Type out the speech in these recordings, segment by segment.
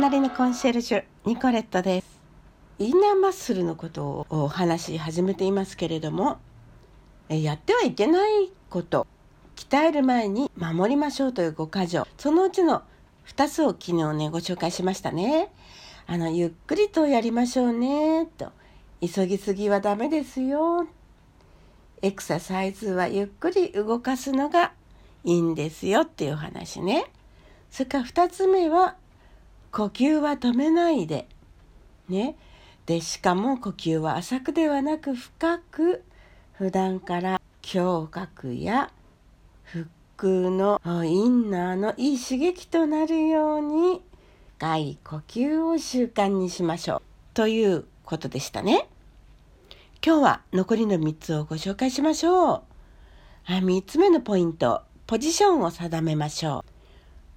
隣のコンシェルジュニコレットです。インナーマッスルのことをお話し始めていますけれどもやってはいけないこと鍛える前に守りましょうという5箇条。そのうちの2つを昨日ねご紹介しましたね。あのゆっくりとやりましょうねと。急ぎすぎはダメですよ。エクササイズはゆっくり動かすのがいいんですよっていう話ね。それから2つ目は呼吸は止めないで。ね。で、しかも呼吸は浅くではなく深く、普段から胸郭や腹腔のインナーのいい刺激となるように、深い呼吸を習慣にしましょう。ということでしたね。今日は残りの3つをご紹介しましょう。3つ目のポイント、ポジションを定めましょう。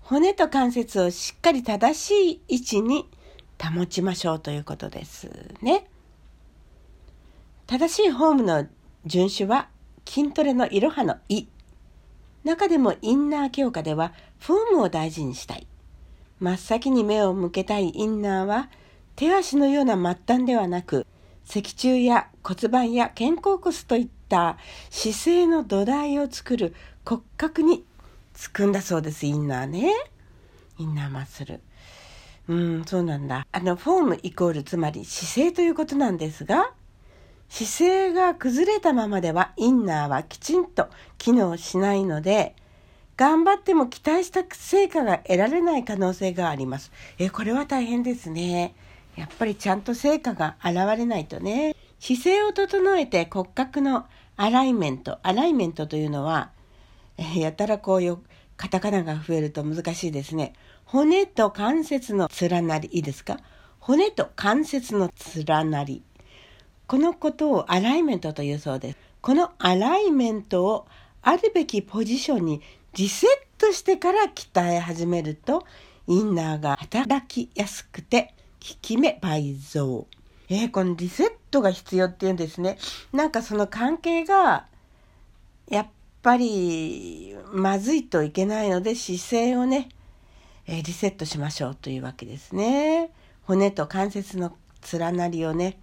骨と関節をしっかり正しい位置に保ちましょうということですね。正しいフォームの順守は筋トレのいろはのい。中でもインナー強化ではフォームを大事にしたい。真っ先に目を向けたいインナーは手足のような末端ではなく脊柱や骨盤や肩甲骨といった姿勢の土台を作る骨格につくんだそうです、インナーね。インナーマッスル。うん、そうなんだ。あの、フォームイコールつまり姿勢ということなんですが、姿勢が崩れたままではインナーはきちんと機能しないので、頑張っても期待した成果が得られない可能性があります。え、これは大変ですね。やっぱりちゃんと成果が現れないとね。姿勢を整えて骨格のアライメント。アライメントというのは、えやたらこうよ、カタカナが増えると難しいですね。骨と関節の連なり、いいですか？骨と関節の連なり。このことをアライメントというそうです。このアライメントをあるべきポジションにリセットしてから鍛え始めると、インナーが働きやすくて、効き目倍増。えー、このリセットが必要っていうんですね。なんかその関係が、やっぱりまずいといけないので姿勢をね、え、リセットしましょうというわけですね。骨と関節の連なりをね、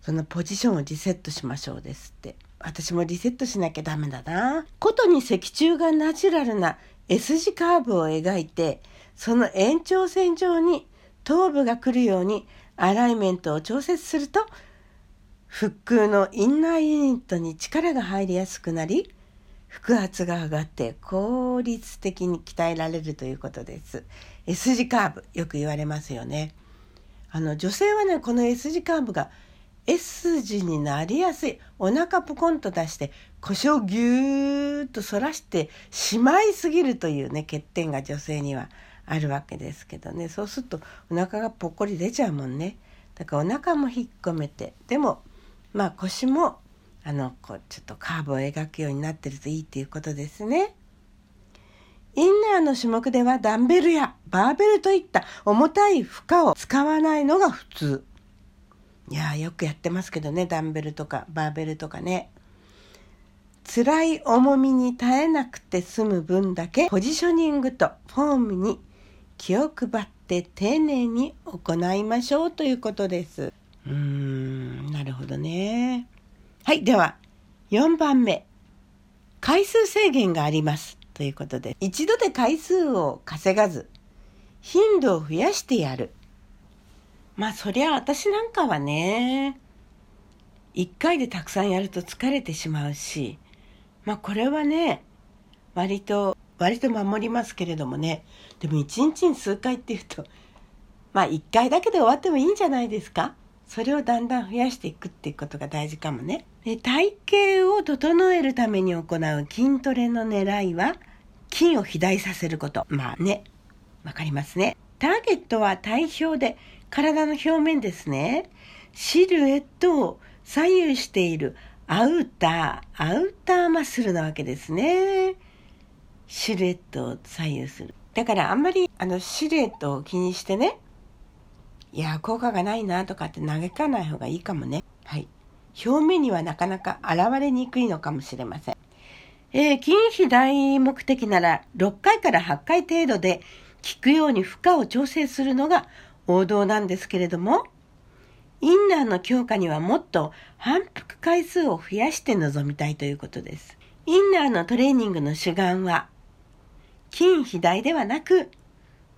そのポジションをリセットしましょうですって。私もリセットしなきゃダメだな。ことに脊柱がナチュラルな S 字カーブを描いて、その延長線上に頭部が来るようにアライメントを調節すると、腹腔のインナーユニットに力が入りやすくなり、腹圧が上がって効率的に鍛えられるということです。S 字カーブよく言われますよね。あの女性はねこの S 字カーブが S 字になりやすいお腹ポコンと出して腰をぎゅーっと反らしてしまいすぎるというね欠点が女性にはあるわけですけどねそうするとお腹がぽっこり出ちゃうもんねだからお腹も引っ込めてでもまあ腰もあのこうちょっとカーブを描くようになってるといいっていうことですね。インナーの種目ではダンベルやバーベルといった重たい負荷を使わないのが普通。いやよくやってますけどね、ダンベルとかバーベルとかね。辛い重みに耐えなくて済む分だけポジショニングとフォームに気を配って丁寧に行いましょうということです。うーん、なるほどね。はい、では、4番目。回数制限があります。ということで、一度で回数を稼がず、頻度を増やしてやる。まあ、そりゃ私なんかはね、一回でたくさんやると疲れてしまうし、まあ、これはね、割と、割と守りますけれどもね、でも一日に数回っていうと、まあ、一回だけで終わってもいいんじゃないですか？それをだんだん増やしていくっていうことが大事かもね。で体型を整えるために行う筋トレの狙いは筋を肥大させること。まあね、わかりますね。ターゲットは体表で体の表面ですね。シルエットを左右しているアウター、アウターマッスルなわけですね。シルエットを左右する。だからあんまりあのシルエットを気にしてね、いや、効果がないなとかって嘆かない方がいいかもね。はい。表面にはなかなか現れにくいのかもしれません。えー、筋肥大目的なら6回から8回程度で効くように負荷を調整するのが王道なんですけれども、インナーの強化にはもっと反復回数を増やして臨みたいということです。インナーのトレーニングの主眼は、筋肥大ではなく、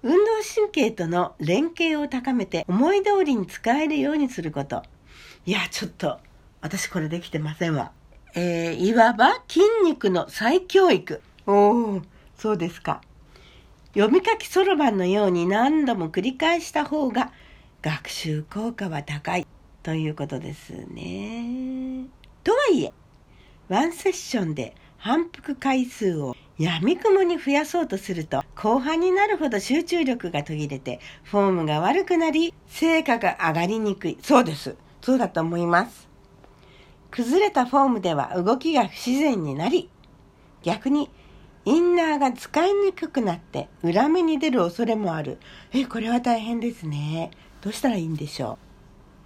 運動神経との連携を高めて思い通りに使えるようにすること。いや、ちょっと、私これできてませんわ。えー、いわば筋肉の再教育。おお、そうですか。読み書きそろばんのように何度も繰り返した方が学習効果は高いということですね。とはいえ、ワンセッションで反復回数を闇雲に増やそうとすると後半になるほど集中力が途切れてフォームが悪くなり成果が上がりにくい。そうです。そうだと思います。崩れたフォームでは動きが不自然になり逆にインナーが使いにくくなって裏目に出る恐れもある。え、これは大変ですね。どうしたらいいんでしょ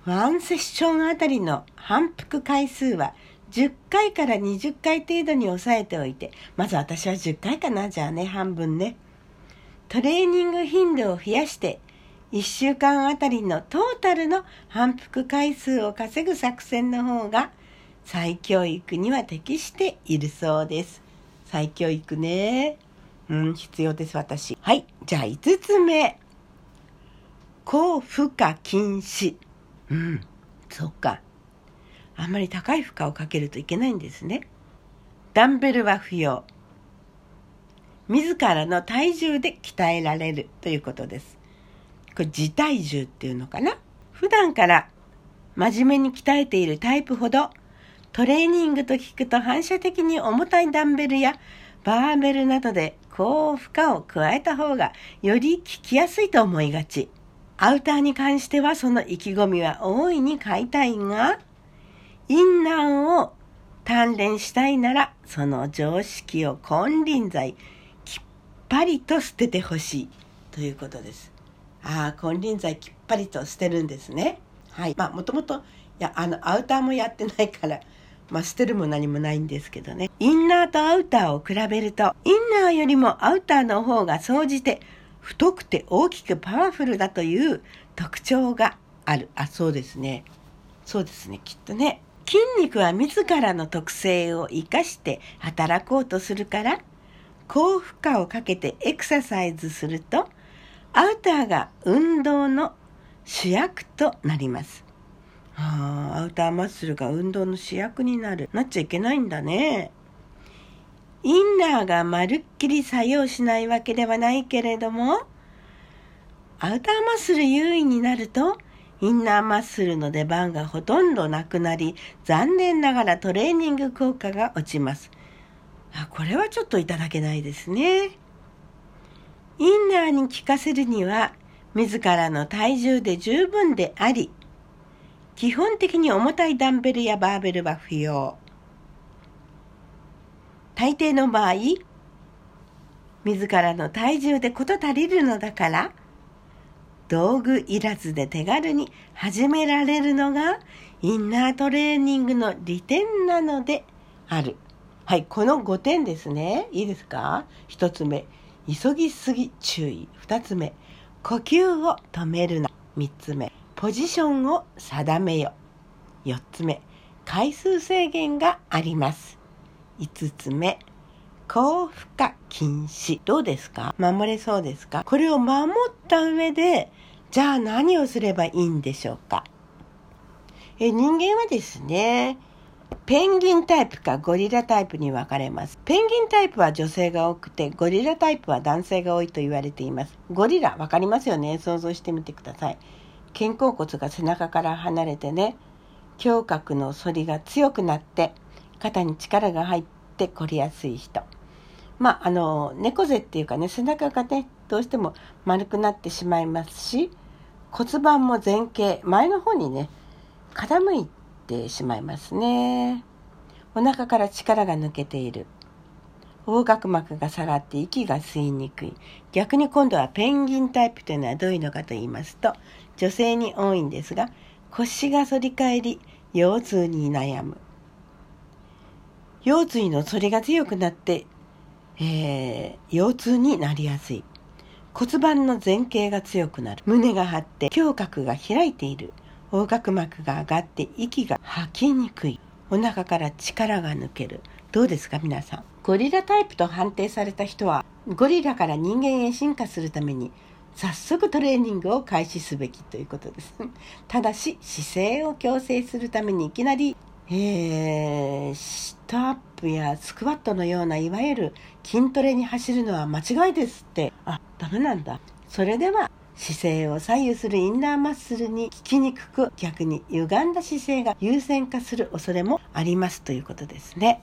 う。ワンセッションあたりの反復回数は10回から20回程度に抑えておいて、まず私は10回かな、じゃあね、半分ね。トレーニング頻度を増やして、1週間あたりのトータルの反復回数を稼ぐ作戦の方が、再教育には適しているそうです。再教育ね。うん、必要です、私。はい。じゃあ、5つ目。高負荷禁止。うん、そっか。あんまり高い負荷をかけるといけないんですね。ダンベルは不要。自らの体重で鍛えられるということです。これ自体重っていうのかな？普段から真面目に鍛えているタイプほどトレーニングと聞くと反射的に重たいダンベルやバーベルなどで高負荷を加えた方がより効きやすいと思いがち。アウターに関してはその意気込みは大いに買いたいが、インナーを鍛錬したいなら、その常識を金輪際、きっぱりと捨ててほしいということです。ああ、金輪際きっぱりと捨てるんですね。はい。まあ、もともと、いや、あの、アウターもやってないから、まあ、捨てるも何もないんですけどね。インナーとアウターを比べると、インナーよりもアウターの方が総じて太くて大きくパワフルだという特徴がある。あ、そうですね。そうですね、きっとね。筋肉は自らの特性を生かして働こうとするから、高負荷をかけてエクササイズすると、アウターが運動の主役となります。はあ、アウターマッスルが運動の主役になる。なっちゃいけないんだね。インナーがまるっきり作用しないわけではないけれども、アウターマッスル優位になると、インナーマッスルの出番がほとんどなくなり、残念ながらトレーニング効果が落ちます。あこれはちょっといただけないですね。インナーに効かせるには、自らの体重で十分であり、基本的に重たいダンベルやバーベルは不要。大抵の場合、自らの体重で事足りるのだから、道具いらずで手軽に始められるのがインナートレーニングの利点なのである。はい、この5点ですね。いいですか ?1 つ目、急ぎすぎ注意。2つ目、呼吸を止めるな。3つ目、ポジションを定めよ。4つ目、回数制限があります。5つ目、高負荷禁止。どうですか？守れそうですか？これを守った上で、じゃあ何をすればいいんでしょうか？え人間はですね、ペンギンタイプかゴリラタイプに分かれます。ペンギンタイプは女性が多くて、ゴリラタイプは男性が多いと言われています。ゴリラ、分かりますよね？想像してみてください。肩甲骨が背中から離れてね胸郭の反りが強くなって肩に力が入って凝りやすい人まああの猫背っていうかね背中がねどうしても丸くなってしまいますし骨盤も前傾前の方にね傾いてしまいますね。お腹から力が抜けている。横隔膜が下がって息が吸いにくい。逆に今度はペンギンタイプというのはどういうのかと言いますと女性に多いんですが腰が反り返り腰痛に悩む。腰椎の反りが強くなって、えー、腰痛になりやすい。骨盤の前傾が強くなる。胸が張って胸郭が開いている。横隔膜が上がって息が吐きにくい。お腹から力が抜ける。どうですか皆さん？ゴリラタイプと判定された人はゴリラから人間へ進化するために早速トレーニングを開始すべきということです。ただし姿勢を矯正するためにいきなりえー、シットアップやスクワットのようないわゆる筋トレに走るのは間違いですってあダメなんだそれでは姿勢を左右するインナーマッスルに効きにくく逆に歪んだ姿勢が優先化する恐れもありますということですね。